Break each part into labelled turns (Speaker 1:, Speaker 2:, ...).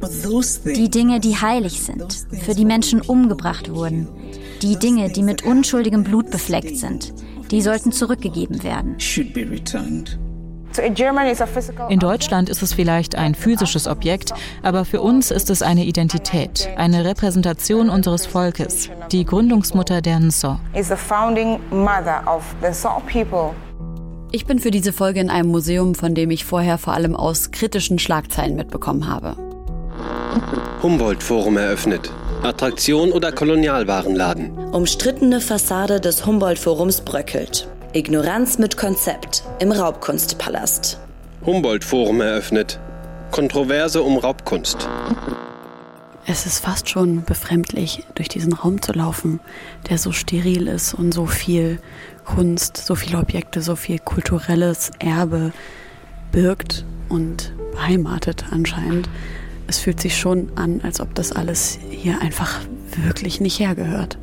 Speaker 1: Die Dinge, die heilig sind, für die Menschen umgebracht wurden. Die Dinge, die mit unschuldigem Blut befleckt sind, die sollten zurückgegeben werden.
Speaker 2: In Deutschland ist es vielleicht ein physisches Objekt, aber für uns ist es eine Identität, eine Repräsentation unseres Volkes, die Gründungsmutter der Nso.
Speaker 3: Ich bin für diese Folge in einem Museum, von dem ich vorher vor allem aus kritischen Schlagzeilen mitbekommen habe.
Speaker 4: Humboldt-Forum eröffnet. Attraktion oder Kolonialwarenladen?
Speaker 5: Umstrittene Fassade des Humboldt-Forums bröckelt. Ignoranz mit Konzept im Raubkunstpalast.
Speaker 4: Humboldt-Forum eröffnet. Kontroverse um Raubkunst.
Speaker 3: Es ist fast schon befremdlich, durch diesen Raum zu laufen, der so steril ist und so viel Kunst, so viele Objekte, so viel kulturelles Erbe birgt und beheimatet anscheinend. Es fühlt sich schon an, als ob das alles hier einfach wirklich nicht hergehört.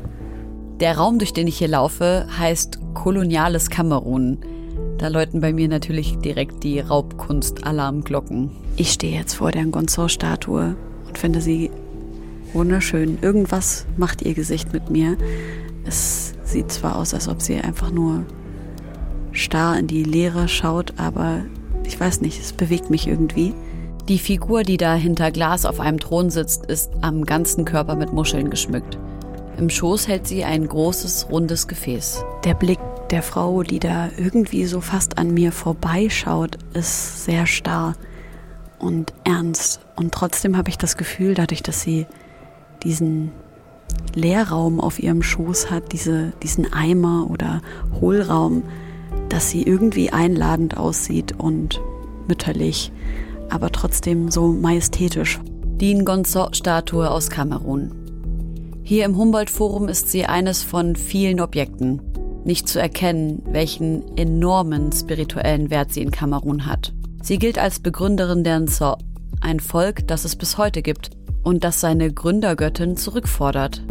Speaker 3: Der Raum, durch den ich hier laufe, heißt Koloniales Kamerun. Da läuten bei mir natürlich direkt die Raubkunst-Alarmglocken. Ich stehe jetzt vor der Gonzor-Statue und finde sie wunderschön. Irgendwas macht ihr Gesicht mit mir. Es sieht zwar aus, als ob sie einfach nur starr in die Leere schaut, aber ich weiß nicht, es bewegt mich irgendwie. Die Figur, die da hinter Glas auf einem Thron sitzt, ist am ganzen Körper mit Muscheln geschmückt. Im Schoß hält sie ein großes, rundes Gefäß. Der Blick der Frau, die da irgendwie so fast an mir vorbeischaut, ist sehr starr und ernst. Und trotzdem habe ich das Gefühl, dadurch, dass sie diesen Leerraum auf ihrem Schoß hat, diese, diesen Eimer oder Hohlraum, dass sie irgendwie einladend aussieht und mütterlich, aber trotzdem so majestätisch. Die Ngonzo-Statue aus Kamerun. Hier im Humboldt-Forum ist sie eines von vielen Objekten. Nicht zu erkennen, welchen enormen spirituellen Wert sie in Kamerun hat. Sie gilt als Begründerin der Nzo, ein Volk, das es bis heute gibt und das seine Gründergöttin zurückfordert.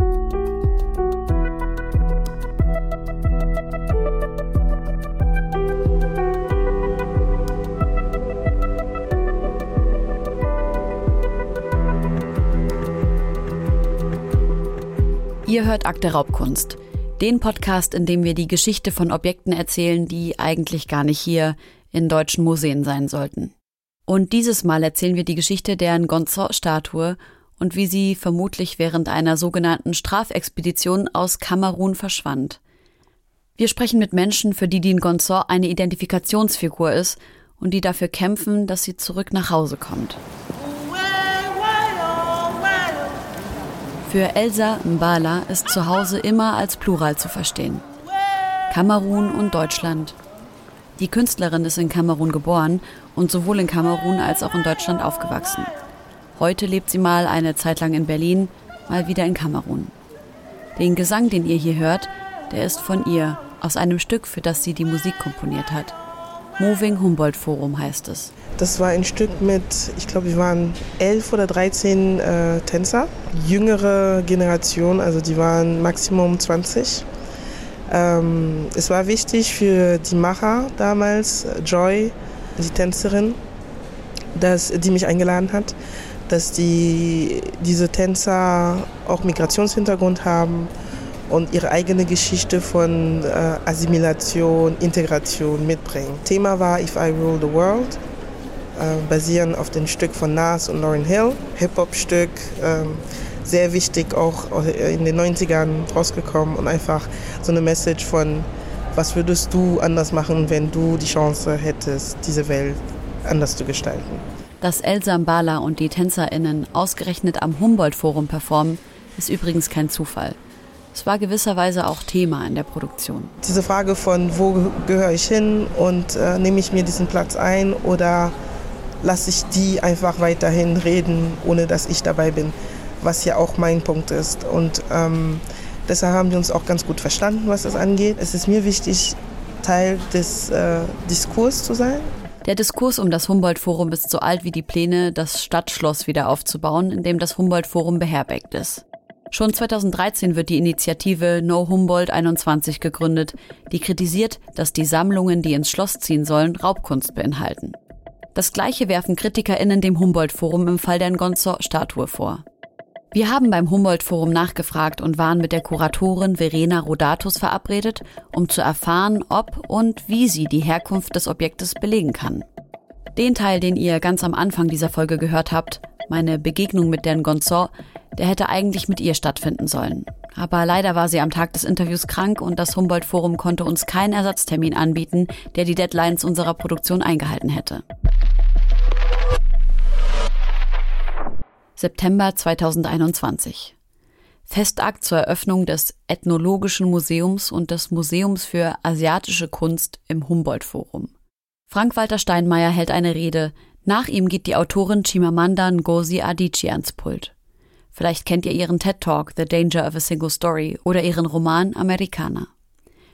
Speaker 3: Ihr hört Akte Raubkunst, den Podcast, in dem wir die Geschichte von Objekten erzählen, die eigentlich gar nicht hier in deutschen Museen sein sollten. Und dieses Mal erzählen wir die Geschichte der Ngonzo-Statue und wie sie vermutlich während einer sogenannten Strafexpedition aus Kamerun verschwand. Wir sprechen mit Menschen, für die die Ngonzo eine Identifikationsfigur ist und die dafür kämpfen, dass sie zurück nach Hause kommt. Für Elsa Mbala ist zu Hause immer als Plural zu verstehen. Kamerun und Deutschland. Die Künstlerin ist in Kamerun geboren und sowohl in Kamerun als auch in Deutschland aufgewachsen. Heute lebt sie mal eine Zeit lang in Berlin, mal wieder in Kamerun. Den Gesang, den ihr hier hört, der ist von ihr, aus einem Stück, für das sie die Musik komponiert hat. Moving Humboldt Forum heißt es.
Speaker 6: Das war ein Stück mit, ich glaube, wir waren elf oder 13 äh, Tänzer. Jüngere Generation, also die waren Maximum 20. Ähm, es war wichtig für die Macher damals, Joy, die Tänzerin, dass die mich eingeladen hat, dass die, diese Tänzer auch Migrationshintergrund haben und ihre eigene Geschichte von äh, Assimilation, Integration mitbringen. Thema war If I Rule the World, äh, basierend auf dem Stück von Nas und Lauryn Hill, Hip-Hop-Stück, äh, sehr wichtig, auch in den 90ern rausgekommen und einfach so eine Message von, was würdest du anders machen, wenn du die Chance hättest, diese Welt anders zu gestalten.
Speaker 3: Dass Elsa Mbala und die TänzerInnen ausgerechnet am Humboldt-Forum performen, ist übrigens kein Zufall. Es war gewisserweise auch Thema in der Produktion.
Speaker 6: Diese Frage von, wo gehöre ich hin und äh, nehme ich mir diesen Platz ein oder lasse ich die einfach weiterhin reden, ohne dass ich dabei bin, was ja auch mein Punkt ist. Und ähm, deshalb haben wir uns auch ganz gut verstanden, was das angeht. Es ist mir wichtig, Teil des äh, Diskurs zu sein.
Speaker 3: Der Diskurs um das Humboldt-Forum ist so alt wie die Pläne, das Stadtschloss wieder aufzubauen, in dem das Humboldt-Forum beherbergt ist. Schon 2013 wird die Initiative No Humboldt 21 gegründet, die kritisiert, dass die Sammlungen, die ins Schloss ziehen sollen, Raubkunst beinhalten. Das gleiche werfen KritikerInnen dem Humboldt-Forum im Fall der Ngonzo-Statue vor. Wir haben beim Humboldt-Forum nachgefragt und waren mit der Kuratorin Verena Rodatus verabredet, um zu erfahren, ob und wie sie die Herkunft des Objektes belegen kann. Den Teil, den ihr ganz am Anfang dieser Folge gehört habt, meine Begegnung mit Dan Gonzor, der hätte eigentlich mit ihr stattfinden sollen. Aber leider war sie am Tag des Interviews krank und das Humboldt-Forum konnte uns keinen Ersatztermin anbieten, der die Deadlines unserer Produktion eingehalten hätte. September 2021. Festakt zur Eröffnung des Ethnologischen Museums und des Museums für asiatische Kunst im Humboldt-Forum. Frank-Walter Steinmeier hält eine Rede. Nach ihm geht die Autorin Chimamanda Ngozi Adichie ans Pult. Vielleicht kennt ihr ihren TED-Talk The Danger of a Single Story oder ihren Roman Amerikaner.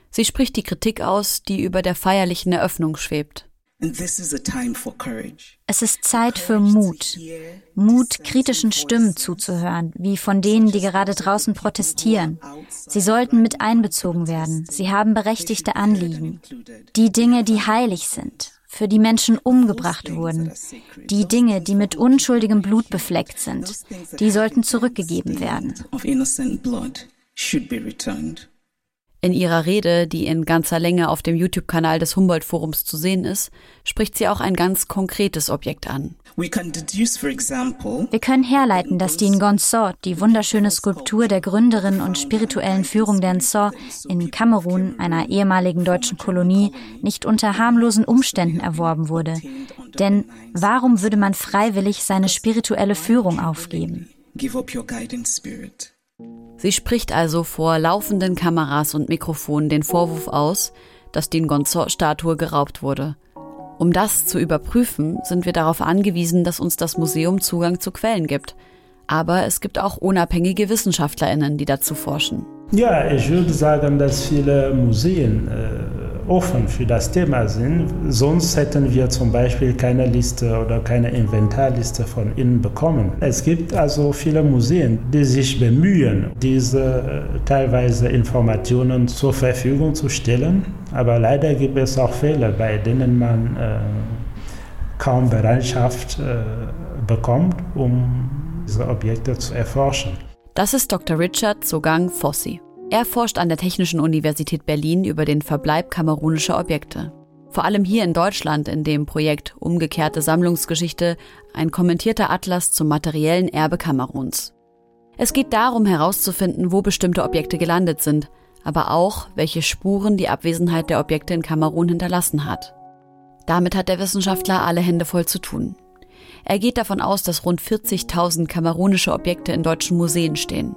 Speaker 3: Sie spricht die Kritik aus, die über der feierlichen Eröffnung schwebt.
Speaker 1: Es ist Zeit für Mut. Mut, kritischen Stimmen zuzuhören, wie von denen, die gerade draußen protestieren. Sie sollten mit einbezogen werden. Sie haben berechtigte Anliegen. Die Dinge, die heilig sind, für die Menschen umgebracht wurden. Die Dinge, die mit unschuldigem Blut befleckt sind, die sollten zurückgegeben werden.
Speaker 3: In ihrer Rede, die in ganzer Länge auf dem YouTube-Kanal des Humboldt-Forums zu sehen ist, spricht sie auch ein ganz konkretes Objekt an.
Speaker 1: Wir können herleiten, dass die Ngonso, die wunderschöne Skulptur der Gründerin und spirituellen Führung der Nso in Kamerun, einer ehemaligen deutschen Kolonie, nicht unter harmlosen Umständen erworben wurde. Denn warum würde man freiwillig seine spirituelle Führung aufgeben?
Speaker 3: Sie spricht also vor laufenden Kameras und Mikrofonen den Vorwurf aus, dass die Ngonzo-Statue geraubt wurde. Um das zu überprüfen, sind wir darauf angewiesen, dass uns das Museum Zugang zu Quellen gibt. Aber es gibt auch unabhängige Wissenschaftlerinnen, die dazu forschen.
Speaker 7: Ja, ich würde sagen, dass viele Museen äh offen für das Thema sind. Sonst hätten wir zum Beispiel keine Liste oder keine Inventarliste von ihnen bekommen. Es gibt also viele Museen, die sich bemühen, diese äh, teilweise Informationen zur Verfügung zu stellen. Aber leider gibt es auch Fälle, bei denen man äh, kaum Bereitschaft äh, bekommt, um diese Objekte zu erforschen.
Speaker 3: Das ist Dr. Richard Sogang Fossi. Er forscht an der Technischen Universität Berlin über den Verbleib kamerunischer Objekte. Vor allem hier in Deutschland in dem Projekt Umgekehrte Sammlungsgeschichte ein kommentierter Atlas zum materiellen Erbe Kameruns. Es geht darum herauszufinden, wo bestimmte Objekte gelandet sind, aber auch, welche Spuren die Abwesenheit der Objekte in Kamerun hinterlassen hat. Damit hat der Wissenschaftler alle Hände voll zu tun. Er geht davon aus, dass rund 40.000 kamerunische Objekte in deutschen Museen stehen.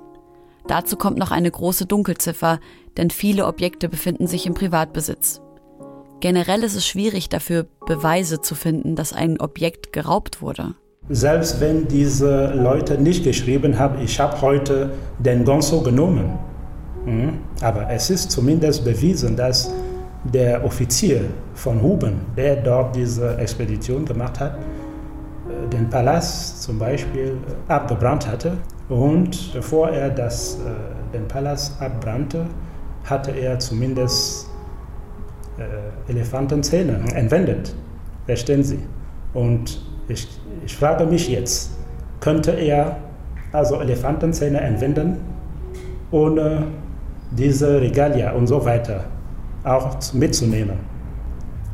Speaker 3: Dazu kommt noch eine große Dunkelziffer, denn viele Objekte befinden sich im Privatbesitz. Generell ist es schwierig dafür Beweise zu finden, dass ein Objekt geraubt wurde.
Speaker 7: Selbst wenn diese Leute nicht geschrieben haben, ich habe heute den Gonzo genommen. Mhm. Aber es ist zumindest bewiesen, dass der Offizier von Huben, der dort diese Expedition gemacht hat, den Palast zum Beispiel abgebrannt hatte und bevor er das, äh, den Palast abbrannte, hatte er zumindest äh, Elefantenzähne entwendet. Verstehen Sie? Und ich, ich frage mich jetzt, könnte er also Elefantenzähne entwenden, ohne diese Regalia und so weiter auch mitzunehmen?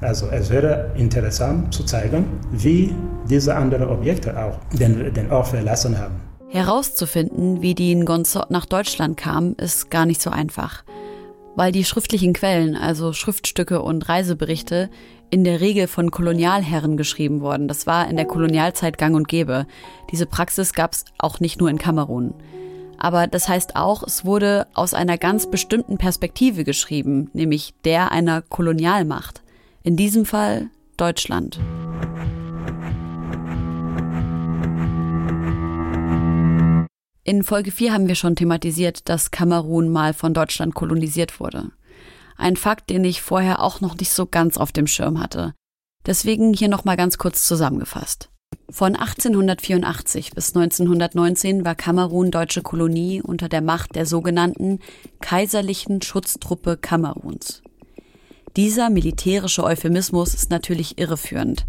Speaker 7: Also es wäre interessant zu zeigen, wie diese anderen Objekte auch den, den Ort verlassen haben.
Speaker 3: Herauszufinden, wie die Ngonzo nach Deutschland kam, ist gar nicht so einfach. Weil die schriftlichen Quellen, also Schriftstücke und Reiseberichte, in der Regel von Kolonialherren geschrieben wurden. Das war in der Kolonialzeit gang und gäbe. Diese Praxis gab es auch nicht nur in Kamerun. Aber das heißt auch, es wurde aus einer ganz bestimmten Perspektive geschrieben, nämlich der einer Kolonialmacht. In diesem Fall Deutschland. In Folge 4 haben wir schon thematisiert, dass Kamerun mal von Deutschland kolonisiert wurde. Ein Fakt, den ich vorher auch noch nicht so ganz auf dem Schirm hatte. Deswegen hier nochmal ganz kurz zusammengefasst. Von 1884 bis 1919 war Kamerun deutsche Kolonie unter der Macht der sogenannten Kaiserlichen Schutztruppe Kameruns. Dieser militärische Euphemismus ist natürlich irreführend.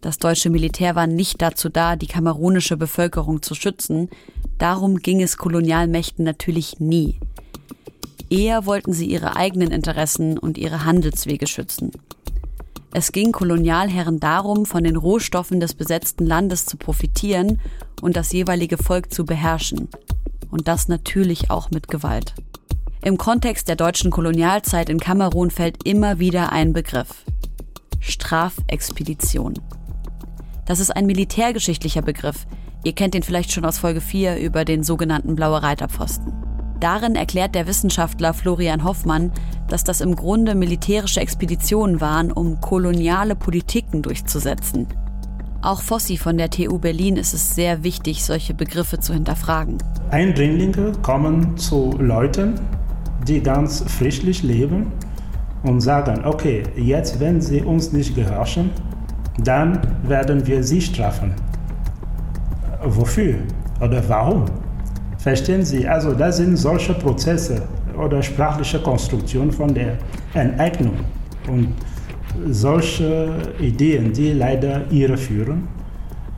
Speaker 3: Das deutsche Militär war nicht dazu da, die kamerunische Bevölkerung zu schützen. Darum ging es Kolonialmächten natürlich nie. Eher wollten sie ihre eigenen Interessen und ihre Handelswege schützen. Es ging Kolonialherren darum, von den Rohstoffen des besetzten Landes zu profitieren und das jeweilige Volk zu beherrschen. Und das natürlich auch mit Gewalt. Im Kontext der deutschen Kolonialzeit in Kamerun fällt immer wieder ein Begriff. Strafexpedition. Das ist ein militärgeschichtlicher Begriff. Ihr kennt ihn vielleicht schon aus Folge 4 über den sogenannten Blaue Reiterpfosten. Darin erklärt der Wissenschaftler Florian Hoffmann, dass das im Grunde militärische Expeditionen waren, um koloniale Politiken durchzusetzen. Auch Fossi von der TU Berlin ist es sehr wichtig, solche Begriffe zu hinterfragen.
Speaker 7: Eindringlinge kommen zu Leuten, die ganz friedlich leben und sagen, okay, jetzt wenn sie uns nicht gehorchen, dann werden wir sie strafen. Wofür oder warum? Verstehen Sie? Also das sind solche Prozesse oder sprachliche Konstruktion von der Enteignung und solche Ideen, die leider irreführen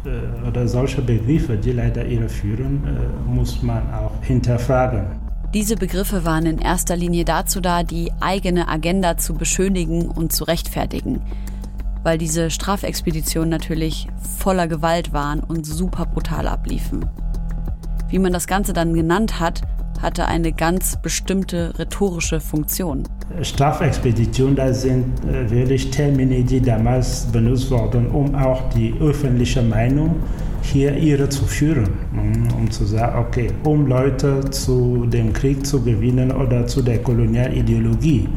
Speaker 7: äh, oder solche Begriffe, die leider irreführen, äh, muss man auch hinterfragen.
Speaker 3: Diese Begriffe waren in erster Linie dazu da, die eigene Agenda zu beschönigen und zu rechtfertigen, weil diese Strafexpeditionen natürlich voller Gewalt waren und super brutal abliefen. Wie man das Ganze dann genannt hat, hatte eine ganz bestimmte rhetorische Funktion.
Speaker 7: Strafexpeditionen, das sind äh, wirklich Termini, die damals benutzt wurden, um auch die öffentliche Meinung hier ihre zu führen, mm, um zu sagen, okay, um Leute zu dem Krieg zu gewinnen oder zu der Kolonialideologie.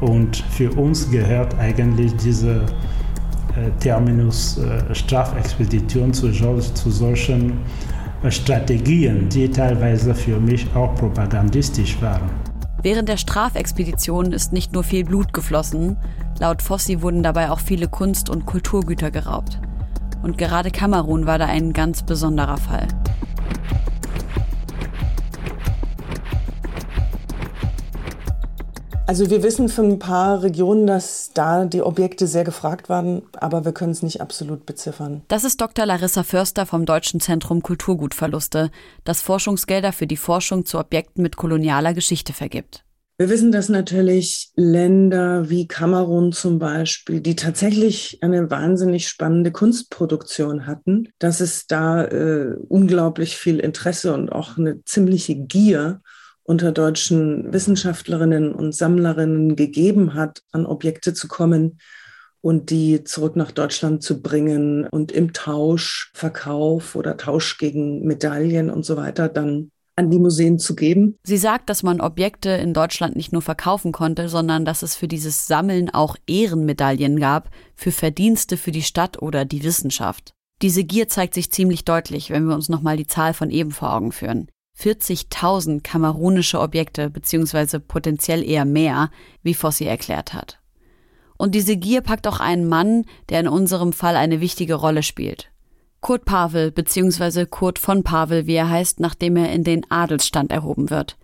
Speaker 7: Und für uns gehört eigentlich diese äh, Terminus äh, Strafexpedition zu solchen Strategien, die teilweise für mich auch propagandistisch waren.
Speaker 3: Während der Strafexpedition ist nicht nur viel Blut geflossen, laut Fossi wurden dabei auch viele Kunst- und Kulturgüter geraubt. Und gerade Kamerun war da ein ganz besonderer Fall.
Speaker 8: Also wir wissen von ein paar Regionen, dass da die Objekte sehr gefragt waren, aber wir können es nicht absolut beziffern.
Speaker 3: Das ist Dr. Larissa Förster vom Deutschen Zentrum Kulturgutverluste, das Forschungsgelder für die Forschung zu Objekten mit kolonialer Geschichte vergibt.
Speaker 8: Wir wissen, dass natürlich Länder wie Kamerun zum Beispiel, die tatsächlich eine wahnsinnig spannende Kunstproduktion hatten, dass es da äh, unglaublich viel Interesse und auch eine ziemliche Gier unter deutschen Wissenschaftlerinnen und Sammlerinnen gegeben hat, an Objekte zu kommen und die zurück nach Deutschland zu bringen und im Tausch, Verkauf oder Tausch gegen Medaillen und so weiter dann an die Museen zu geben.
Speaker 3: Sie sagt, dass man Objekte in Deutschland nicht nur verkaufen konnte, sondern dass es für dieses Sammeln auch Ehrenmedaillen gab für Verdienste für die Stadt oder die Wissenschaft. Diese Gier zeigt sich ziemlich deutlich, wenn wir uns nochmal die Zahl von eben vor Augen führen. 40.000 kamerunische Objekte, beziehungsweise potenziell eher mehr, wie Fossi erklärt hat. Und diese Gier packt auch einen Mann, der in unserem Fall eine wichtige Rolle spielt. Kurt Pavel, beziehungsweise Kurt von Pavel, wie er heißt, nachdem er in den Adelsstand erhoben wird.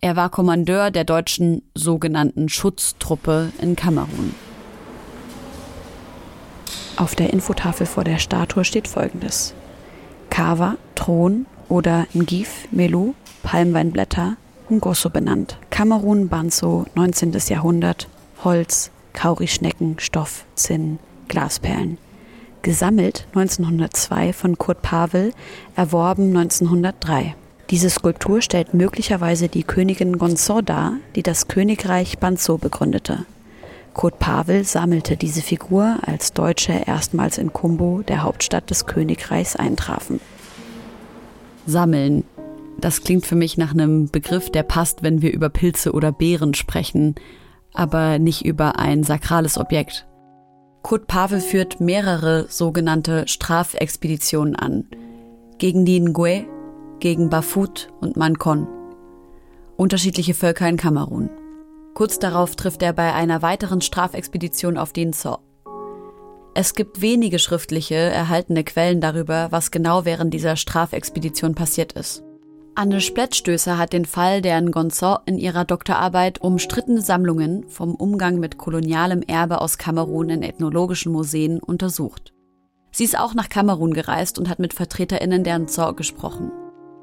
Speaker 3: Er war Kommandeur der deutschen sogenannten Schutztruppe in Kamerun. Auf der Infotafel vor der Statue steht folgendes. Kava, Thron, oder Ngif, Melu, Palmweinblätter, Ngosso benannt. Kamerun, Banzo, 19. Jahrhundert, Holz, Kaurischnecken, Stoff, Zinn, Glasperlen. Gesammelt 1902 von Kurt Pavel, erworben 1903. Diese Skulptur stellt möglicherweise die Königin Gonzo dar, die das Königreich Banzo begründete. Kurt Pavel sammelte diese Figur, als Deutsche erstmals in Kumbo, der Hauptstadt des Königreichs, eintrafen sammeln. Das klingt für mich nach einem Begriff, der passt, wenn wir über Pilze oder Beeren sprechen, aber nicht über ein sakrales Objekt. Kurt Pavel führt mehrere sogenannte Strafexpeditionen an. Gegen die Ngwe, gegen Bafut und Mankon. Unterschiedliche Völker in Kamerun. Kurz darauf trifft er bei einer weiteren Strafexpedition auf den Zo. Es gibt wenige schriftliche, erhaltene Quellen darüber, was genau während dieser Strafexpedition passiert ist. Anne Splettstößer hat den Fall der Ngonzo in ihrer Doktorarbeit umstrittene Sammlungen vom Umgang mit kolonialem Erbe aus Kamerun in ethnologischen Museen untersucht. Sie ist auch nach Kamerun gereist und hat mit VertreterInnen der Nzor gesprochen.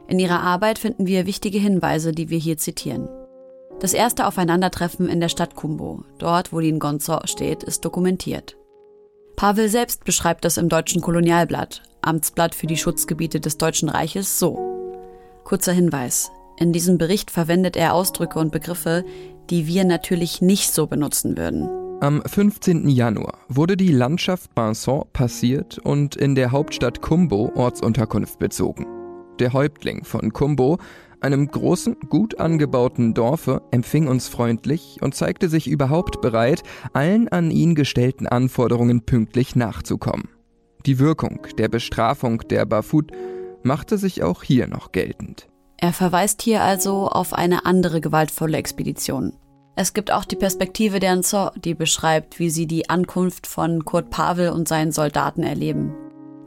Speaker 3: In ihrer Arbeit finden wir wichtige Hinweise, die wir hier zitieren. Das erste Aufeinandertreffen in der Stadt Kumbo, dort wo die Ngonzo steht, ist dokumentiert. Pavel selbst beschreibt das im deutschen Kolonialblatt, Amtsblatt für die Schutzgebiete des Deutschen Reiches, so. Kurzer Hinweis. In diesem Bericht verwendet er Ausdrücke und Begriffe, die wir natürlich nicht so benutzen würden.
Speaker 9: Am 15. Januar wurde die Landschaft Banson passiert und in der Hauptstadt Kumbo Ortsunterkunft bezogen. Der Häuptling von Kumbo, einem großen, gut angebauten Dorfe, empfing uns freundlich und zeigte sich überhaupt bereit, allen an ihn gestellten Anforderungen pünktlich nachzukommen. Die Wirkung der Bestrafung der Bafut machte sich auch hier noch geltend.
Speaker 3: Er verweist hier also auf eine andere gewaltvolle Expedition. Es gibt auch die Perspektive der Nzo, die beschreibt, wie sie die Ankunft von Kurt Pavel und seinen Soldaten erleben.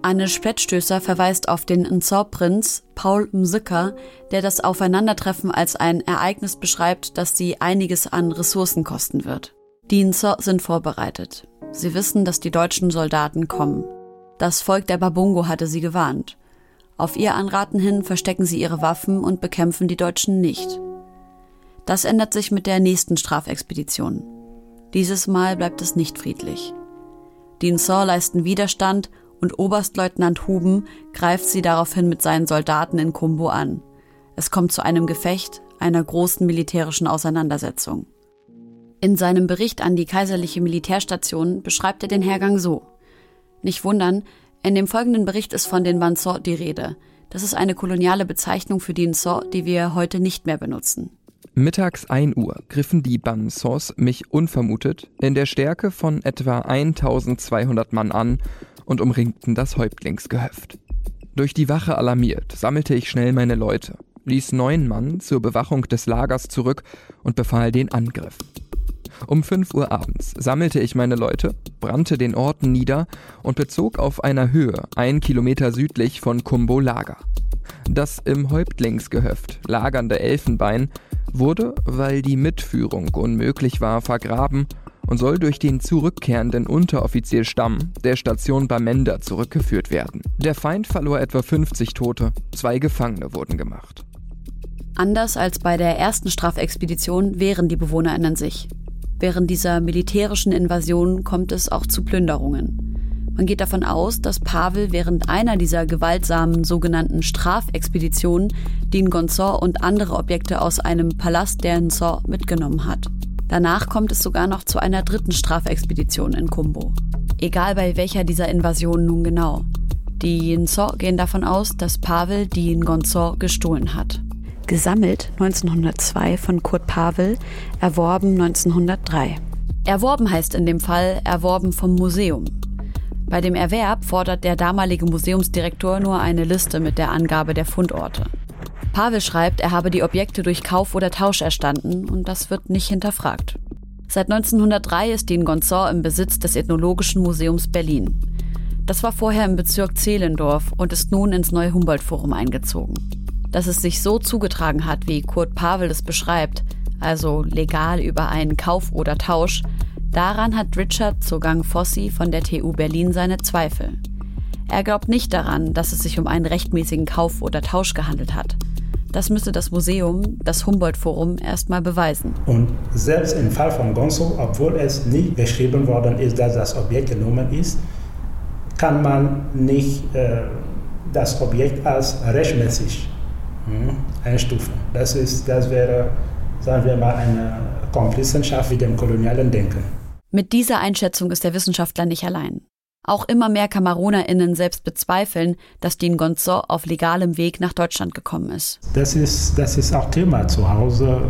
Speaker 3: Anne Spätstößer verweist auf den Nzor-Prinz Paul Mzika, der das Aufeinandertreffen als ein Ereignis beschreibt, das sie einiges an Ressourcen kosten wird. Die Nzor sind vorbereitet. Sie wissen, dass die deutschen Soldaten kommen. Das Volk der Babungo hatte sie gewarnt. Auf ihr Anraten hin verstecken sie ihre Waffen und bekämpfen die Deutschen nicht. Das ändert sich mit der nächsten Strafexpedition. Dieses Mal bleibt es nicht friedlich. Die Nzor leisten Widerstand und Oberstleutnant Huben greift sie daraufhin mit seinen Soldaten in Kumbo an. Es kommt zu einem Gefecht, einer großen militärischen Auseinandersetzung. In seinem Bericht an die kaiserliche Militärstation beschreibt er den Hergang so. Nicht wundern, in dem folgenden Bericht ist von den Bansor die Rede. Das ist eine koloniale Bezeichnung für die Nsor, die wir heute nicht mehr benutzen.
Speaker 9: Mittags 1 Uhr griffen die Bansors mich unvermutet in der Stärke von etwa 1200 Mann an und umringten das Häuptlingsgehöft. Durch die Wache alarmiert, sammelte ich schnell meine Leute, ließ neun Mann zur Bewachung des Lagers zurück und befahl den Angriff. Um 5 Uhr abends sammelte ich meine Leute, brannte den Ort nieder und bezog auf einer Höhe ein Kilometer südlich von Kumbo Lager. Das im Häuptlingsgehöft lagernde Elfenbein wurde, weil die Mitführung unmöglich war, vergraben und soll durch den zurückkehrenden Unteroffizierstamm der Station Bamenda zurückgeführt werden. Der Feind verlor etwa 50 Tote, zwei Gefangene wurden gemacht.
Speaker 3: Anders als bei der ersten Strafexpedition wehren die BewohnerInnen sich. Während dieser militärischen Invasion kommt es auch zu Plünderungen. Man geht davon aus, dass Pavel während einer dieser gewaltsamen sogenannten Strafexpeditionen die Gonzor und andere Objekte aus einem Palast der Nsor mitgenommen hat. Danach kommt es sogar noch zu einer dritten Strafexpedition in Kumbo. Egal bei welcher dieser Invasionen nun genau. Die Nsor gehen davon aus, dass Pavel die Ngonsor gestohlen hat. Gesammelt 1902 von Kurt Pavel, erworben 1903. Erworben heißt in dem Fall erworben vom Museum. Bei dem Erwerb fordert der damalige Museumsdirektor nur eine Liste mit der Angabe der Fundorte. Pavel schreibt, er habe die Objekte durch Kauf oder Tausch erstanden und das wird nicht hinterfragt. Seit 1903 ist die Gonzor im Besitz des Ethnologischen Museums Berlin. Das war vorher im Bezirk Zehlendorf und ist nun ins neue Humboldt-Forum eingezogen. Dass es sich so zugetragen hat, wie Kurt Pavel es beschreibt, also legal über einen Kauf oder Tausch, daran hat Richard Zugang Fossi von der TU Berlin seine Zweifel. Er glaubt nicht daran, dass es sich um einen rechtmäßigen Kauf oder Tausch gehandelt hat. Das müsste das Museum, das Humboldt-Forum, erstmal beweisen.
Speaker 7: Und selbst im Fall von Gonzo, obwohl es nicht beschrieben worden ist, dass das Objekt genommen ist, kann man nicht äh, das Objekt als rechtmäßig hm, einstufen. Das, ist, das wäre, sagen wir mal, eine Komplizenschaft mit dem kolonialen Denken.
Speaker 3: Mit dieser Einschätzung ist der Wissenschaftler nicht allein. Auch immer mehr KamerunerInnen selbst bezweifeln, dass Dean Gonzo auf legalem Weg nach Deutschland gekommen ist.
Speaker 7: Das ist, das ist auch Thema zu Hause.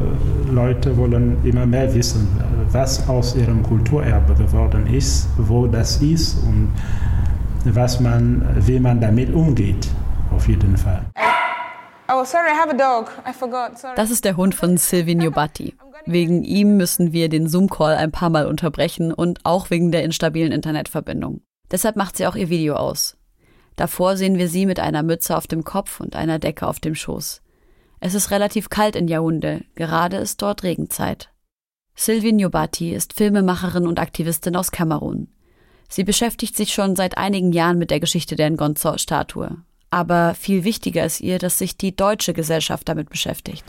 Speaker 7: Leute wollen immer mehr wissen, was aus ihrem Kulturerbe geworden ist, wo das ist und was man, wie man damit umgeht, auf jeden Fall.
Speaker 3: Oh, sorry, I have a dog. I forgot. Sorry. Das ist der Hund von Silvino Batti. Wegen ihm müssen wir den Zoom-Call ein paar Mal unterbrechen und auch wegen der instabilen Internetverbindung. Deshalb macht sie auch ihr Video aus. Davor sehen wir sie mit einer Mütze auf dem Kopf und einer Decke auf dem Schoß. Es ist relativ kalt in Yaounde, gerade ist dort Regenzeit. Sylvie Nyobati ist Filmemacherin und Aktivistin aus Kamerun. Sie beschäftigt sich schon seit einigen Jahren mit der Geschichte der Ngonzo-Statue. Aber viel wichtiger ist ihr, dass sich die deutsche Gesellschaft damit beschäftigt.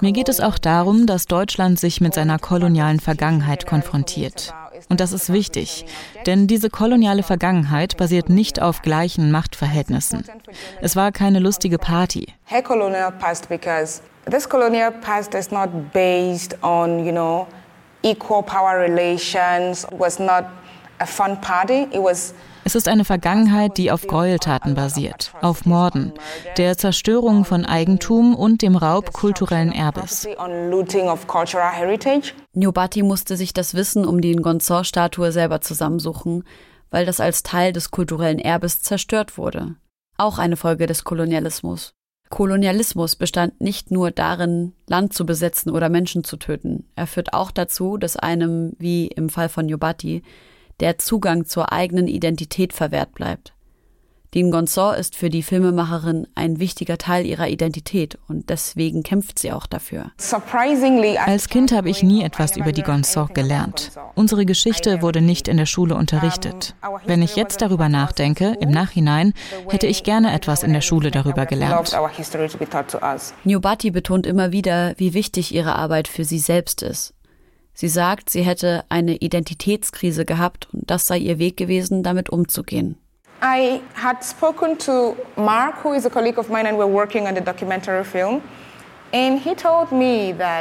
Speaker 2: Mir geht es auch darum, dass Deutschland sich mit seiner kolonialen Vergangenheit konfrontiert. Und das ist wichtig, denn diese koloniale Vergangenheit basiert nicht auf gleichen Machtverhältnissen. Es war keine lustige Party. This colonial past is not based on, you know, equal power relations, was not a fun party. It was es ist eine Vergangenheit, die auf Gräueltaten basiert, auf Morden, der Zerstörung von Eigentum und dem Raub kulturellen Erbes.
Speaker 3: Nyobati musste sich das Wissen um die Ngonzor-Statue selber zusammensuchen, weil das als Teil des kulturellen Erbes zerstört wurde. Auch eine Folge des Kolonialismus. Kolonialismus bestand nicht nur darin, Land zu besetzen oder Menschen zu töten. Er führt auch dazu, dass einem, wie im Fall von Yobati, der Zugang zur eigenen Identität verwehrt bleibt. Dean Gonzor ist für die Filmemacherin ein wichtiger Teil ihrer Identität und deswegen kämpft sie auch dafür.
Speaker 2: Als Kind habe ich nie etwas über die Gonzor gelernt. Unsere Geschichte wurde nicht in der Schule unterrichtet. Wenn ich jetzt darüber nachdenke, im Nachhinein, hätte ich gerne etwas in der Schule darüber gelernt.
Speaker 3: Nyobati betont immer wieder, wie wichtig ihre Arbeit für sie selbst ist. Sie sagt, sie hätte eine Identitätskrise gehabt und das sei ihr Weg gewesen, damit umzugehen. I had spoken to Mark, who is a colleague of mine, and we're working on the documentary film.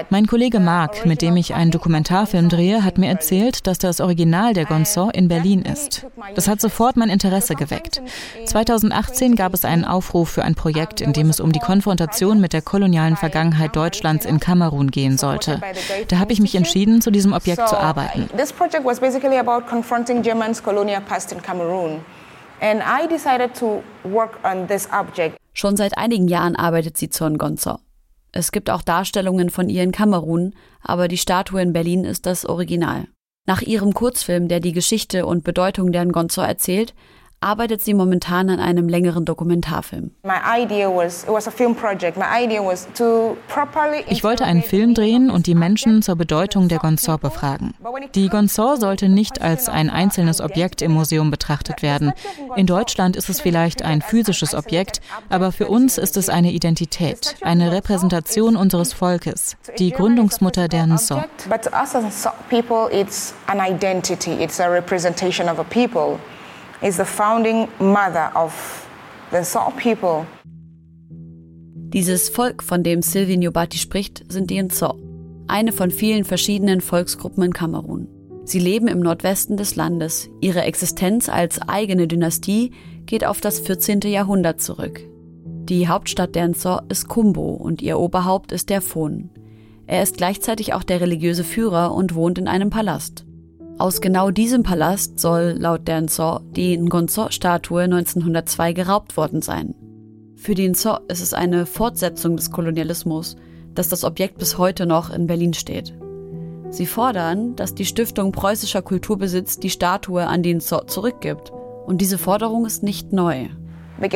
Speaker 2: Mein Kollege Mark, mit dem ich einen Dokumentarfilm drehe, hat mir erzählt, dass das Original der Gonzon in Berlin ist. Das hat sofort mein Interesse geweckt. 2018 gab es einen Aufruf für ein Projekt, in dem es um die Konfrontation mit der kolonialen Vergangenheit Deutschlands in Kamerun gehen sollte. Da habe ich mich entschieden, zu diesem Objekt zu arbeiten. This project was basically about confronting Germany's colonial past in Cameroon.
Speaker 3: Schon seit einigen Jahren arbeitet sie zur Ngonzo. Es gibt auch Darstellungen von ihr in Kamerun, aber die Statue in Berlin ist das Original. Nach ihrem Kurzfilm, der die Geschichte und Bedeutung der Ngonzo erzählt, arbeitet sie momentan an einem längeren Dokumentarfilm.
Speaker 2: Ich wollte einen Film drehen und die Menschen zur Bedeutung der Gonzor befragen. Die Gonzor sollte nicht als ein einzelnes Objekt im Museum betrachtet werden. In Deutschland ist es vielleicht ein physisches Objekt, aber für uns ist es eine Identität, eine Repräsentation unseres Volkes, die Gründungsmutter der Nsor. But to us as people, it's an identity, it's a representation of a people is the founding mother of the Saw people.
Speaker 3: Dieses Volk, von dem Sylvie Nyobati spricht, sind die Nzo, eine von vielen verschiedenen Volksgruppen in Kamerun. Sie leben im Nordwesten des Landes. Ihre Existenz als eigene Dynastie geht auf das 14. Jahrhundert zurück. Die Hauptstadt der Nzo ist Kumbo und ihr Oberhaupt ist der Fon. Er ist gleichzeitig auch der religiöse Führer und wohnt in einem Palast. Aus genau diesem Palast soll laut der Nzo die Ngonzo-Statue 1902 geraubt worden sein. Für die Nzo ist es eine Fortsetzung des Kolonialismus, dass das Objekt bis heute noch in Berlin steht. Sie fordern, dass die Stiftung preußischer Kulturbesitz die Statue an die Nzo zurückgibt. Und diese Forderung ist nicht neu.
Speaker 2: Wir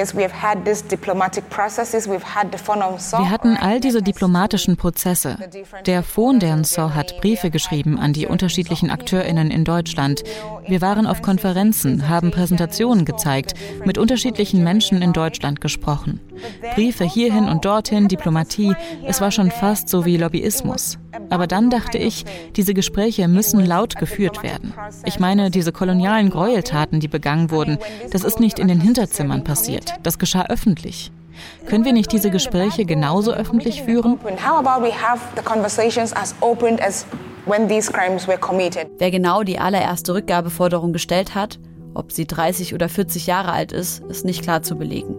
Speaker 2: hatten all diese diplomatischen Prozesse. Der Fon der Nsor hat Briefe geschrieben an die unterschiedlichen AkteurInnen in Deutschland. Wir waren auf Konferenzen, haben Präsentationen gezeigt, mit unterschiedlichen Menschen in Deutschland gesprochen. Briefe hierhin und dorthin, Diplomatie, es war schon fast so wie Lobbyismus. Aber dann dachte ich, diese Gespräche müssen laut geführt werden. Ich meine, diese kolonialen Gräueltaten, die begangen wurden, das ist nicht in den Hinterzimmern passiert. Das geschah öffentlich. Können wir nicht diese Gespräche genauso öffentlich führen?
Speaker 3: Wer genau die allererste Rückgabeforderung gestellt hat, ob sie 30 oder 40 Jahre alt ist, ist nicht klar zu belegen.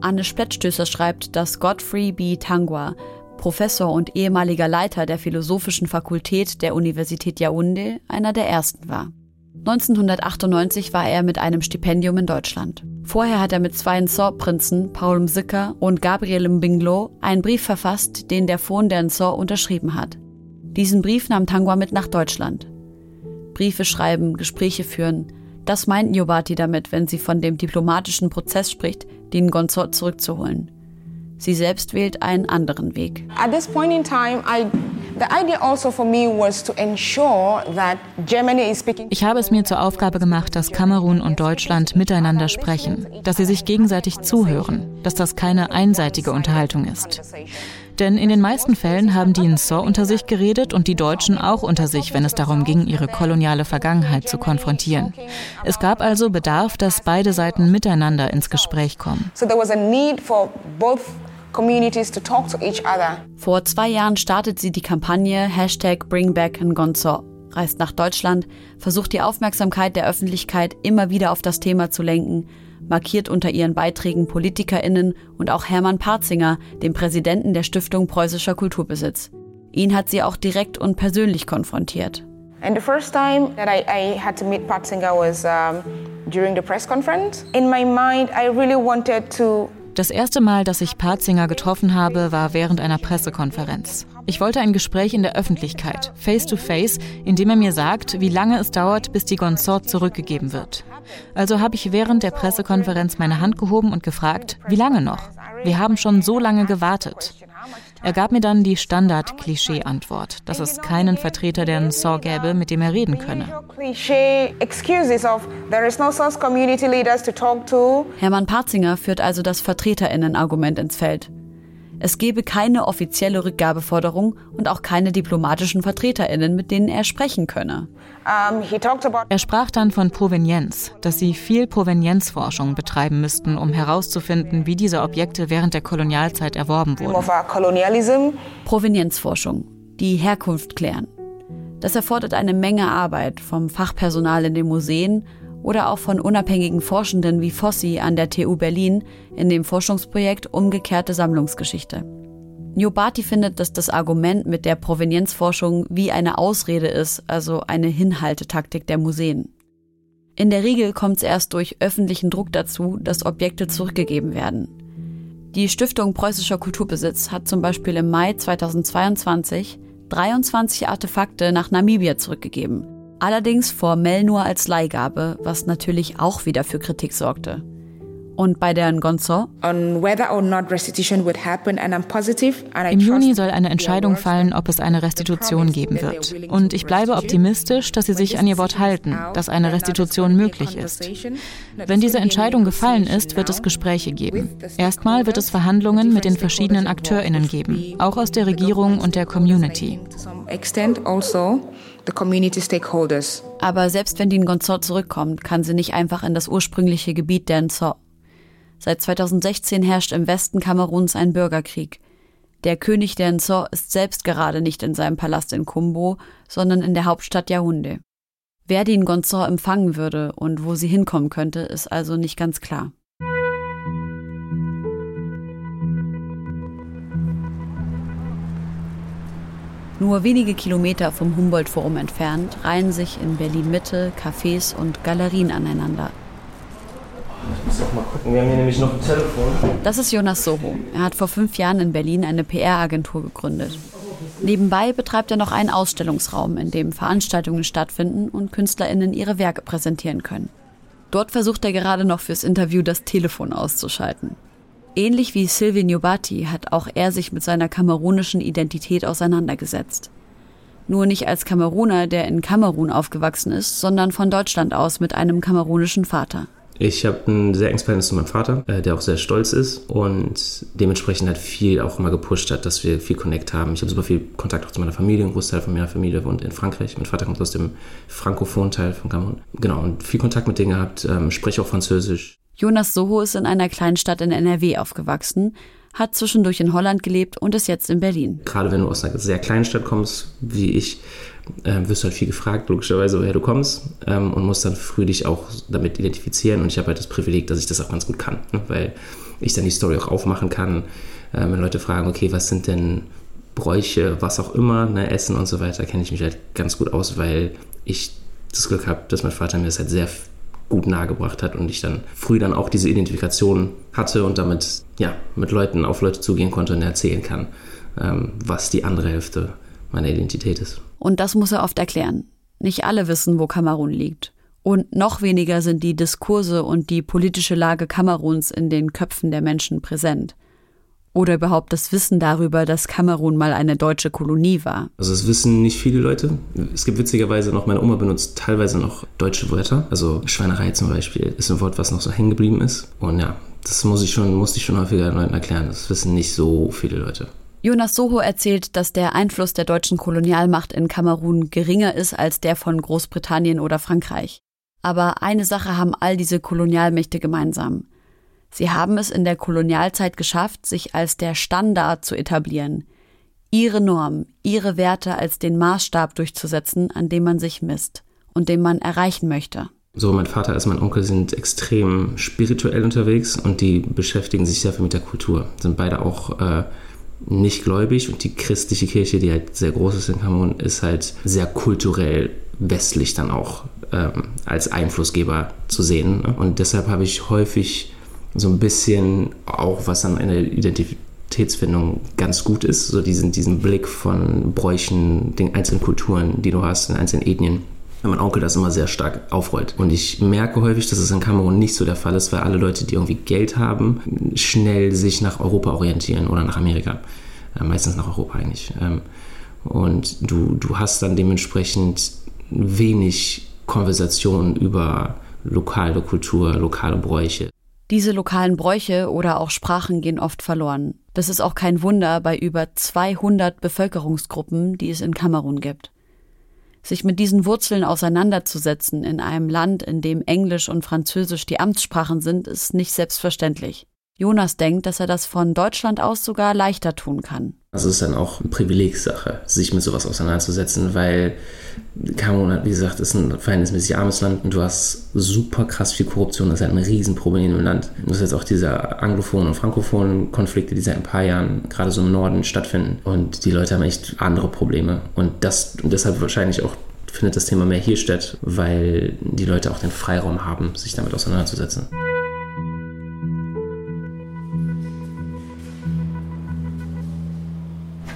Speaker 3: Anne Splettstößer schreibt, dass Godfrey B. Tangwa, Professor und ehemaliger Leiter der Philosophischen Fakultät der Universität Yaoundé, einer der ersten war. 1998 war er mit einem Stipendium in Deutschland. Vorher hat er mit zwei Nsor-Prinzen, Paul Mzika und Gabriel Mbinglo, einen Brief verfasst, den der Fon der Nsor unterschrieben hat. Diesen Brief nahm Tangwa mit nach Deutschland. Briefe schreiben, Gespräche führen, das meint Nyobati damit, wenn sie von dem diplomatischen Prozess spricht, den Gonzot zurückzuholen. Sie selbst wählt einen anderen Weg. At this point in time, I
Speaker 2: ich habe es mir zur Aufgabe gemacht, dass Kamerun und Deutschland miteinander sprechen, dass sie sich gegenseitig zuhören, dass das keine einseitige Unterhaltung ist. Denn in den meisten Fällen haben die Nsor unter sich geredet und die Deutschen auch unter sich, wenn es darum ging, ihre koloniale Vergangenheit zu konfrontieren. Es gab also Bedarf, dass beide Seiten miteinander ins Gespräch kommen.
Speaker 3: Vor zwei Jahren startet sie die Kampagne Hashtag Bringback Ngonzo, reist nach Deutschland, versucht die Aufmerksamkeit der Öffentlichkeit immer wieder auf das Thema zu lenken markiert unter ihren Beiträgen PolitikerInnen und auch Hermann Parzinger, dem Präsidenten der Stiftung Preußischer Kulturbesitz. Ihn hat sie auch direkt und persönlich konfrontiert. And the first time that I, I had to meet Patzinger was um, during the press conference. In my mind, I really wanted to
Speaker 2: das erste Mal, dass ich Patzinger getroffen habe, war während einer Pressekonferenz. Ich wollte ein Gespräch in der Öffentlichkeit, face to face, in dem er mir sagt, wie lange es dauert, bis die Gonzort zurückgegeben wird. Also habe ich während der Pressekonferenz meine Hand gehoben und gefragt, wie lange noch? Wir haben schon so lange gewartet. Er gab mir dann die Standard-Klischee-Antwort, dass es keinen Vertreter der Nsor gäbe, mit dem er reden könne.
Speaker 3: Hermann Parzinger führt also das Vertreterinnen-Argument ins Feld. Es gebe keine offizielle Rückgabeforderung und auch keine diplomatischen Vertreterinnen, mit denen er sprechen könne.
Speaker 2: Er sprach dann von Provenienz, dass sie viel Provenienzforschung betreiben müssten, um herauszufinden, wie diese Objekte während der Kolonialzeit erworben wurden.
Speaker 3: Provenienzforschung, die Herkunft klären. Das erfordert eine Menge Arbeit vom Fachpersonal in den Museen oder auch von unabhängigen Forschenden wie Fossi an der TU Berlin in dem Forschungsprojekt Umgekehrte Sammlungsgeschichte. Niobati findet, dass das Argument mit der Provenienzforschung wie eine Ausrede ist, also eine Hinhaltetaktik der Museen. In der Regel kommt es erst durch öffentlichen Druck dazu, dass Objekte zurückgegeben werden. Die Stiftung Preußischer Kulturbesitz hat zum Beispiel im Mai 2022 23 Artefakte nach Namibia zurückgegeben, allerdings formell nur als Leihgabe, was natürlich auch wieder für Kritik sorgte. Und bei der Ngonzo?
Speaker 2: Im Juni soll eine Entscheidung fallen, ob es eine Restitution geben wird. Und ich bleibe optimistisch, dass sie sich an ihr Wort halten, dass eine Restitution möglich ist. Wenn diese Entscheidung gefallen ist, wird es Gespräche geben. Erstmal wird es Verhandlungen mit den verschiedenen AkteurInnen geben, auch aus der Regierung und der Community.
Speaker 3: Also Aber selbst wenn die Ngonzo zurückkommt, kann sie nicht einfach in das ursprüngliche Gebiet der Nzo. Seit 2016 herrscht im Westen Kameruns ein Bürgerkrieg. Der König der Nzor ist selbst gerade nicht in seinem Palast in Kumbo, sondern in der Hauptstadt Yaoundé. Wer die Ngonzor empfangen würde und wo sie hinkommen könnte, ist also nicht ganz klar. Nur wenige Kilometer vom Humboldt-Forum entfernt reihen sich in Berlin-Mitte Cafés und Galerien aneinander. Das ist Jonas Soho. Er hat vor fünf Jahren in Berlin eine PR-Agentur gegründet. Nebenbei betreibt er noch einen Ausstellungsraum, in dem Veranstaltungen stattfinden und KünstlerInnen ihre Werke präsentieren können. Dort versucht er gerade noch fürs Interview das Telefon auszuschalten. Ähnlich wie Sylvie Nyobati hat auch er sich mit seiner kamerunischen Identität auseinandergesetzt. Nur nicht als Kameruner, der in Kamerun aufgewachsen ist, sondern von Deutschland aus mit einem kamerunischen Vater.
Speaker 10: Ich habe ein sehr enges Verhältnis zu meinem Vater, äh, der auch sehr stolz ist und dementsprechend halt viel auch immer gepusht hat, dass wir viel Connect haben. Ich habe super viel Kontakt auch zu meiner Familie. Ein Großteil von meiner Familie wohnt in Frankreich. Mein Vater kommt aus dem frankophonen Teil von Cameroun. Genau, und viel Kontakt mit denen gehabt, ähm, spreche auch Französisch.
Speaker 3: Jonas Soho ist in einer kleinen Stadt in NRW aufgewachsen, hat zwischendurch in Holland gelebt und ist jetzt in Berlin.
Speaker 10: Gerade wenn du aus einer sehr kleinen Stadt kommst, wie ich, äh, wirst du halt viel gefragt, logischerweise, woher du kommst ähm, und musst dann früh dich auch damit identifizieren. Und ich habe halt das Privileg, dass ich das auch ganz gut kann, ne? weil ich dann die Story auch aufmachen kann. Äh, wenn Leute fragen, okay, was sind denn Bräuche, was auch immer, ne, Essen und so weiter, kenne ich mich halt ganz gut aus, weil ich das Glück habe, dass mein Vater mir das halt sehr gut nahegebracht hat und ich dann früh dann auch diese Identifikation hatte und damit ja mit Leuten auf Leute zugehen konnte und erzählen kann, ähm, was die andere Hälfte meiner Identität ist.
Speaker 3: Und das muss er oft erklären. Nicht alle wissen, wo Kamerun liegt. Und noch weniger sind die Diskurse und die politische Lage Kameruns in den Köpfen der Menschen präsent. oder überhaupt das Wissen darüber, dass Kamerun mal eine deutsche Kolonie war.
Speaker 10: Also das wissen nicht viele Leute. Es gibt witzigerweise noch, meine Oma benutzt teilweise noch deutsche Wörter. Also Schweinerei zum Beispiel ist ein Wort, was noch so hängen geblieben ist. Und ja, das muss ich schon, musste ich schon häufiger Leuten erklären. Das wissen nicht so viele Leute.
Speaker 3: Jonas Soho erzählt, dass der Einfluss der deutschen Kolonialmacht in Kamerun geringer ist als der von Großbritannien oder Frankreich. Aber eine Sache haben all diese Kolonialmächte gemeinsam. Sie haben es in der Kolonialzeit geschafft, sich als der Standard zu etablieren, ihre Norm, ihre Werte als den Maßstab durchzusetzen, an dem man sich misst und den man erreichen möchte.
Speaker 10: So, mein Vater als mein Onkel sind extrem spirituell unterwegs und die beschäftigen sich sehr viel mit der Kultur. Sind beide auch äh, nicht gläubig und die christliche Kirche, die halt sehr groß ist in Kamerun, ist halt sehr kulturell westlich dann auch ähm, als Einflussgeber zu sehen. Ne? Und deshalb habe ich häufig so ein bisschen auch, was dann eine Identitätsfindung ganz gut ist, so diesen, diesen Blick von Bräuchen, den einzelnen Kulturen, die du hast, den einzelnen Ethnien. Mein Onkel das immer sehr stark aufrollt. Und ich merke häufig, dass es in Kamerun nicht so der Fall ist, weil alle Leute, die irgendwie Geld haben, schnell sich nach Europa orientieren oder nach Amerika. Äh, meistens nach Europa eigentlich. Ähm, und du, du hast dann dementsprechend wenig Konversation über lokale Kultur, lokale Bräuche.
Speaker 3: Diese lokalen Bräuche oder auch Sprachen gehen oft verloren. Das ist auch kein Wunder bei über 200 Bevölkerungsgruppen, die es in Kamerun gibt. Sich mit diesen Wurzeln auseinanderzusetzen in einem Land, in dem Englisch und Französisch die Amtssprachen sind, ist nicht selbstverständlich. Jonas denkt, dass er das von Deutschland aus sogar leichter tun kann.
Speaker 10: Also es ist dann auch eine Privilegssache, sich mit sowas auseinanderzusetzen, weil Kamerun, wie gesagt, ist ein verhältnismäßig armes Land und du hast super krass viel Korruption. Das ist halt ein Riesenproblem im Land. Du hast jetzt auch diese anglophonen und frankophonen Konflikte, die seit ein paar Jahren gerade so im Norden stattfinden. Und die Leute haben echt andere Probleme. Und, das, und deshalb wahrscheinlich auch findet das Thema mehr hier statt, weil die Leute auch den Freiraum haben, sich damit auseinanderzusetzen.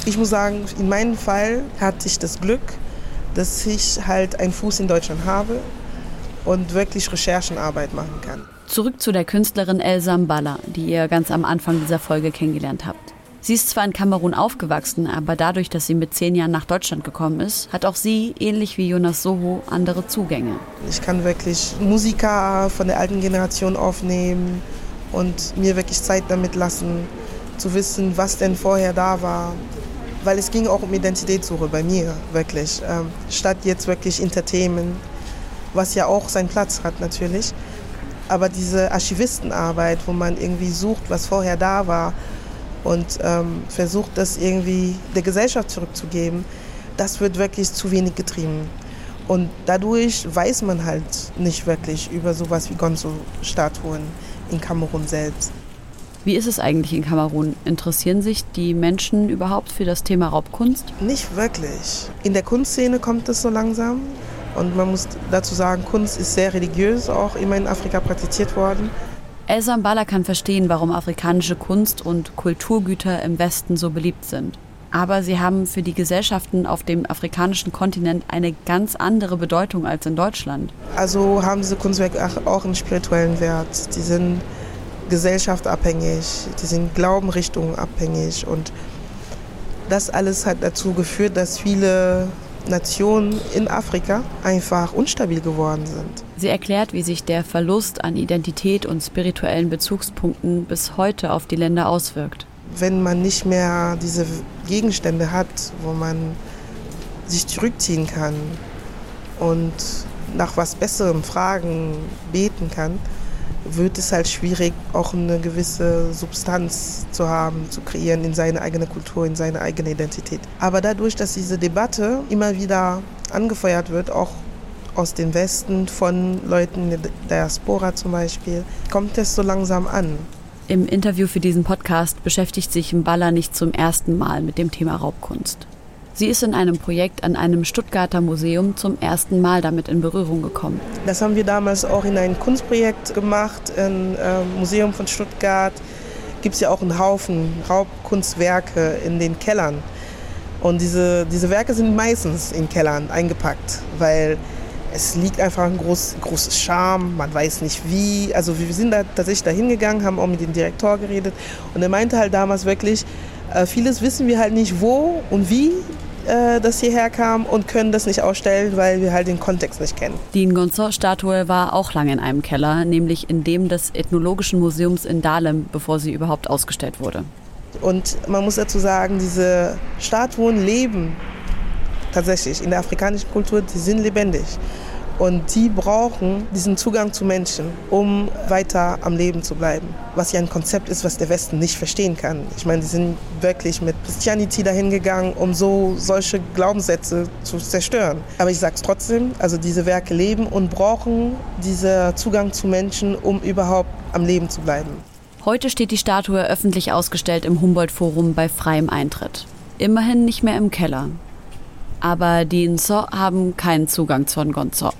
Speaker 6: Ich muss sagen, in meinem Fall hatte ich das Glück, dass ich halt einen Fuß in Deutschland habe und wirklich Recherchenarbeit machen kann.
Speaker 3: Zurück zu der Künstlerin Elsa Mbala, die ihr ganz am Anfang dieser Folge kennengelernt habt. Sie ist zwar in Kamerun aufgewachsen, aber dadurch, dass sie mit zehn Jahren nach Deutschland gekommen ist, hat auch sie, ähnlich wie Jonas Soho, andere Zugänge.
Speaker 6: Ich kann wirklich Musiker von der alten Generation aufnehmen und mir wirklich Zeit damit lassen, zu wissen, was denn vorher da war, weil es ging auch um Identitätssuche bei mir, wirklich. Ähm, statt jetzt wirklich Entertainment, was ja auch seinen Platz hat natürlich. Aber diese Archivistenarbeit, wo man irgendwie sucht, was vorher da war und ähm, versucht, das irgendwie der Gesellschaft zurückzugeben, das wird wirklich zu wenig getrieben. Und dadurch weiß man halt nicht wirklich über sowas wie Gonzo-Statuen in Kamerun selbst.
Speaker 3: Wie ist es eigentlich in Kamerun? Interessieren sich die Menschen überhaupt für das Thema Raubkunst?
Speaker 6: Nicht wirklich. In der Kunstszene kommt es so langsam. Und man muss dazu sagen, Kunst ist sehr religiös auch immer in Afrika praktiziert worden.
Speaker 3: Elsa Mbala kann verstehen, warum afrikanische Kunst- und Kulturgüter im Westen so beliebt sind. Aber sie haben für die Gesellschaften auf dem afrikanischen Kontinent eine ganz andere Bedeutung als in Deutschland.
Speaker 6: Also haben diese Kunstwerke auch einen spirituellen Wert. Die sind Gesellschaft abhängig, die sind Glaubenrichtungen abhängig und das alles hat dazu geführt, dass viele Nationen in Afrika einfach unstabil geworden sind.
Speaker 3: Sie erklärt, wie sich der Verlust an Identität und spirituellen Bezugspunkten bis heute auf die Länder auswirkt.
Speaker 6: Wenn man nicht mehr diese Gegenstände hat, wo man sich zurückziehen kann und nach was Besserem fragen, beten kann, wird es halt schwierig, auch eine gewisse Substanz zu haben, zu kreieren in seine eigene Kultur, in seine eigene Identität. Aber dadurch, dass diese Debatte immer wieder angefeuert wird, auch aus dem Westen von Leuten der Diaspora zum Beispiel, kommt es so langsam an.
Speaker 3: Im Interview für diesen Podcast beschäftigt sich Mballa nicht zum ersten Mal mit dem Thema Raubkunst. Sie ist in einem Projekt an einem Stuttgarter Museum zum ersten Mal damit in Berührung gekommen.
Speaker 6: Das haben wir damals auch in einem Kunstprojekt gemacht, im äh, Museum von Stuttgart. Gibt es ja auch einen Haufen Raubkunstwerke in den Kellern. Und diese, diese Werke sind meistens in Kellern eingepackt, weil Es liegt einfach ein groß, großes Charme, man weiß nicht wie. Also wir sind da tatsächlich da hingegangen, haben auch mit dem Direktor geredet und er meinte halt damals wirklich, äh, vieles wissen wir halt nicht wo und wie äh, das hierher kam und können das nicht ausstellen, weil wir halt den Kontext nicht kennen.
Speaker 3: Die Ngonzo-Statue war auch lange in einem Keller, nämlich in dem des Ethnologischen Museums in Dahlem, bevor sie überhaupt ausgestellt wurde.
Speaker 6: Und man muss dazu sagen, diese Statuen leben tatsächlich in der afrikanischen Kultur, die sind lebendig. Und die brauchen diesen Zugang zu Menschen, um weiter am Leben zu bleiben. Was ja ein Konzept ist, was der Westen nicht verstehen kann. Ich meine, die sind wirklich mit Christianity dahin gegangen, um so solche Glaubenssätze zu zerstören. Aber ich sage es trotzdem, also diese Werke leben und brauchen diesen Zugang zu Menschen, um überhaupt am Leben zu bleiben.
Speaker 3: Heute steht die Statue öffentlich ausgestellt im Humboldt-Forum bei freiem Eintritt. Immerhin nicht mehr im Keller. Aber die Nso haben keinen Zugang zur Ngonzo.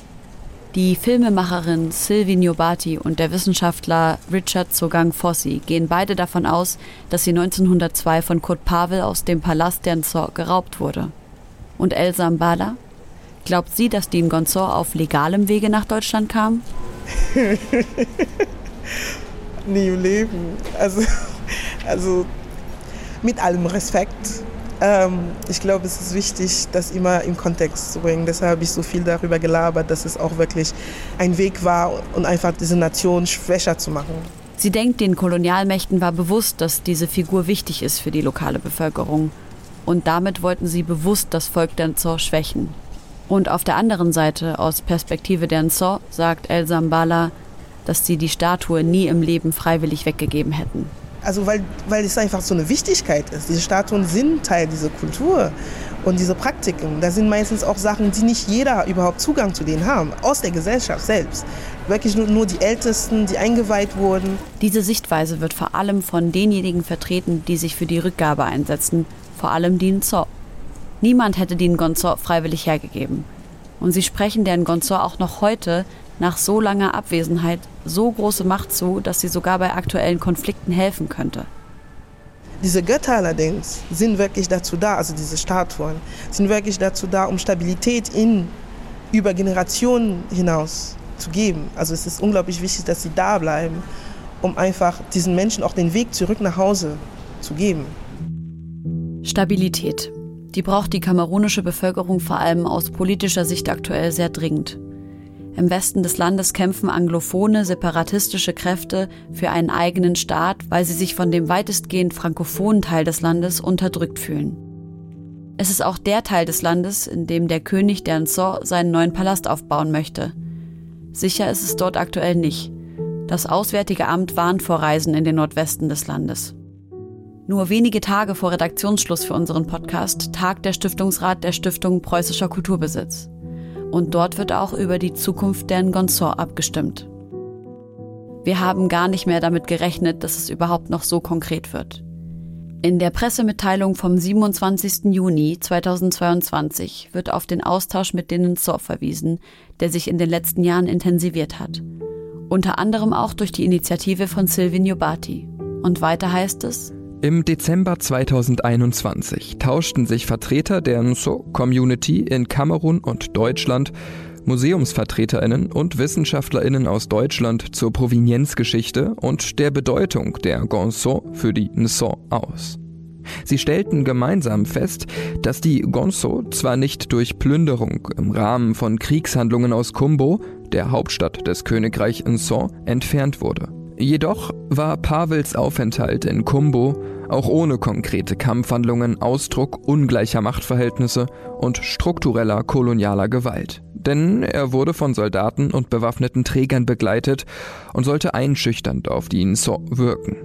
Speaker 3: Die Filmemacherin Sylvie Nyobati und der Wissenschaftler Richard Sogang Fossi gehen beide davon aus, dass sie 1902 von Kurt Pavel aus dem Palast der Nso geraubt wurde. Und Elsa Mbala? Glaubt sie, dass die Ngonzo auf legalem Wege nach Deutschland kam?
Speaker 6: Nie im Leben. Also, also mit allem Respekt ich glaube, es ist wichtig, das immer im Kontext zu bringen. Deshalb habe ich so viel darüber gelabert, dass es auch wirklich ein Weg war und einfach diese Nation schwächer zu machen.
Speaker 3: Sie denkt, den Kolonialmächten war bewusst, dass diese Figur wichtig ist für die lokale Bevölkerung. Und damit wollten sie bewusst das Volk der Nzor schwächen. Und auf der anderen Seite, aus Perspektive der Nzor, sagt El Zambala, dass sie die Statue nie im Leben freiwillig weggegeben hätten.
Speaker 6: Also weil, weil es einfach so eine Wichtigkeit ist. Diese Statuen sind Teil dieser Kultur und diese Praktiken. Da sind meistens auch Sachen, die nicht jeder überhaupt Zugang zu denen haben, aus der Gesellschaft selbst. Wirklich nur, nur die Ältesten, die eingeweiht wurden.
Speaker 3: Diese Sichtweise wird vor allem von denjenigen vertreten, die sich für die Rückgabe einsetzen, vor allem die Nzo. Niemand hätte die Ngonzo freiwillig hergegeben. Und sie sprechen der Ngonzo auch noch heute nach so langer Abwesenheit so große Macht zu, dass sie sogar bei aktuellen Konflikten helfen könnte.
Speaker 6: Diese Götter allerdings sind wirklich dazu da, also diese Statuen, sind wirklich dazu da, um Stabilität in, über Generationen hinaus zu geben. Also es ist unglaublich wichtig, dass sie da bleiben, um einfach diesen Menschen auch den Weg zurück nach Hause zu geben.
Speaker 3: Stabilität. Die braucht die kamerunische Bevölkerung vor allem aus politischer Sicht aktuell sehr dringend. Im Westen des Landes kämpfen anglophone, separatistische Kräfte für einen eigenen Staat, weil sie sich von dem weitestgehend frankophonen Teil des Landes unterdrückt fühlen. Es ist auch der Teil des Landes, in dem der König der Nso seinen neuen Palast aufbauen möchte. Sicher ist es dort aktuell nicht. Das Auswärtige Amt warnt vor Reisen in den Nordwesten des Landes. Nur wenige Tage vor Redaktionsschluss für unseren Podcast tagt der Stiftungsrat der Stiftung Preußischer Kulturbesitz und dort wird auch über die Zukunft der Ngonsor abgestimmt. Wir haben gar nicht mehr damit gerechnet, dass es überhaupt noch so konkret wird. In der Pressemitteilung vom 27. Juni 2022 wird auf den Austausch mit den Ngonsor verwiesen, der sich in den letzten Jahren intensiviert hat. Unter anderem auch durch die Initiative von Sylvie Nyobati. Und weiter heißt es,
Speaker 9: im Dezember 2021 tauschten sich Vertreter der Nso-Community in Kamerun und Deutschland, Museumsvertreterinnen und Wissenschaftlerinnen aus Deutschland zur Provenienzgeschichte und der Bedeutung der Gonso für die Nso aus. Sie stellten gemeinsam fest, dass die Gonso zwar nicht durch Plünderung im Rahmen von Kriegshandlungen aus Kumbo, der Hauptstadt des Königreich Nso, entfernt wurde. Jedoch war Pavels Aufenthalt in Kumbo auch ohne konkrete Kampfhandlungen Ausdruck ungleicher Machtverhältnisse und struktureller kolonialer Gewalt. Denn er wurde von Soldaten und bewaffneten Trägern begleitet und sollte einschüchternd auf die Nso wirken.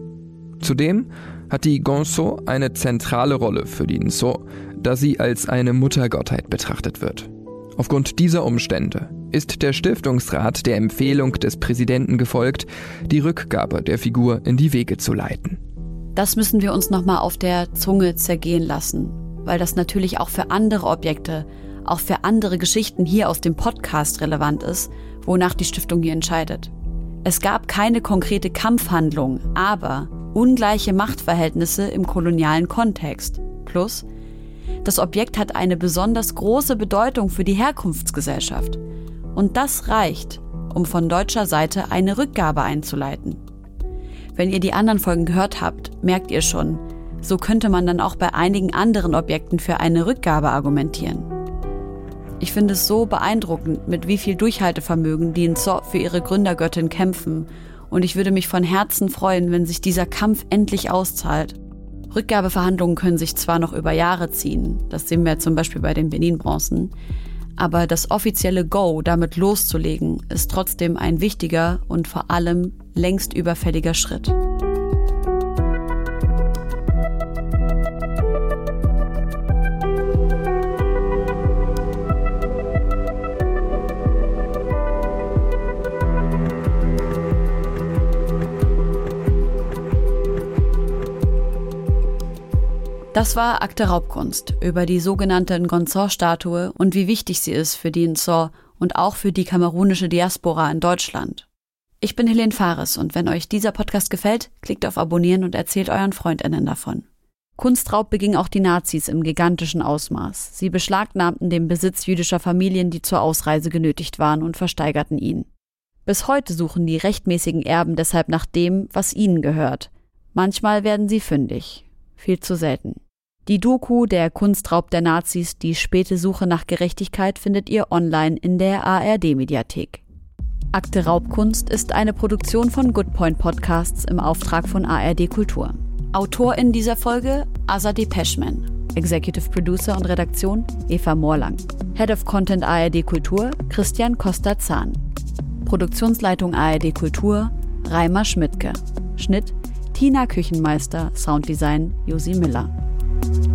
Speaker 9: Zudem hat die Gonso eine zentrale Rolle für die Nso, da sie als eine Muttergottheit betrachtet wird. Aufgrund dieser Umstände ist der Stiftungsrat der Empfehlung des Präsidenten gefolgt, die Rückgabe der Figur in die Wege zu leiten.
Speaker 3: Das müssen wir uns nochmal auf der Zunge zergehen lassen, weil das natürlich auch für andere Objekte, auch für andere Geschichten hier aus dem Podcast relevant ist, wonach die Stiftung hier entscheidet. Es gab keine konkrete Kampfhandlung, aber ungleiche Machtverhältnisse im kolonialen Kontext. Plus, das Objekt hat eine besonders große Bedeutung für die Herkunftsgesellschaft. Und das reicht, um von deutscher Seite eine Rückgabe einzuleiten. Wenn ihr die anderen Folgen gehört habt, merkt ihr schon, so könnte man dann auch bei einigen anderen Objekten für eine Rückgabe argumentieren. Ich finde es so beeindruckend, mit wie viel Durchhaltevermögen die in Zo für ihre Gründergöttin kämpfen. Und ich würde mich von Herzen freuen, wenn sich dieser Kampf endlich auszahlt. Rückgabeverhandlungen können sich zwar noch über Jahre ziehen, das sehen wir zum Beispiel bei den Benin-Bronzen, aber das offizielle Go, damit loszulegen, ist trotzdem ein wichtiger und vor allem längst überfälliger Schritt. Das war Akte Raubkunst über die sogenannte Gonzor-Statue und wie wichtig sie ist für die Nsor und auch für die kamerunische Diaspora in Deutschland. Ich bin Helene Fares und wenn euch dieser Podcast gefällt, klickt auf Abonnieren und erzählt euren FreundInnen davon. Kunstraub beging auch die Nazis im gigantischen Ausmaß. Sie beschlagnahmten den Besitz jüdischer Familien, die zur Ausreise genötigt waren und versteigerten ihn. Bis heute suchen die rechtmäßigen Erben deshalb nach dem, was ihnen gehört. Manchmal werden sie fündig. Viel zu selten. Die Doku Der Kunstraub der Nazis, die späte Suche nach Gerechtigkeit findet ihr online in der ARD-Mediathek. Akte Raubkunst ist eine Produktion von Goodpoint Podcasts im Auftrag von ARD Kultur. Autor in dieser Folge Azadeh Peschman. Executive Producer und Redaktion Eva Morlang. Head of Content ARD Kultur Christian Costa-Zahn. Produktionsleitung ARD Kultur Reimer Schmidtke. Schnitt Tina Küchenmeister, Sounddesign Josi Miller. you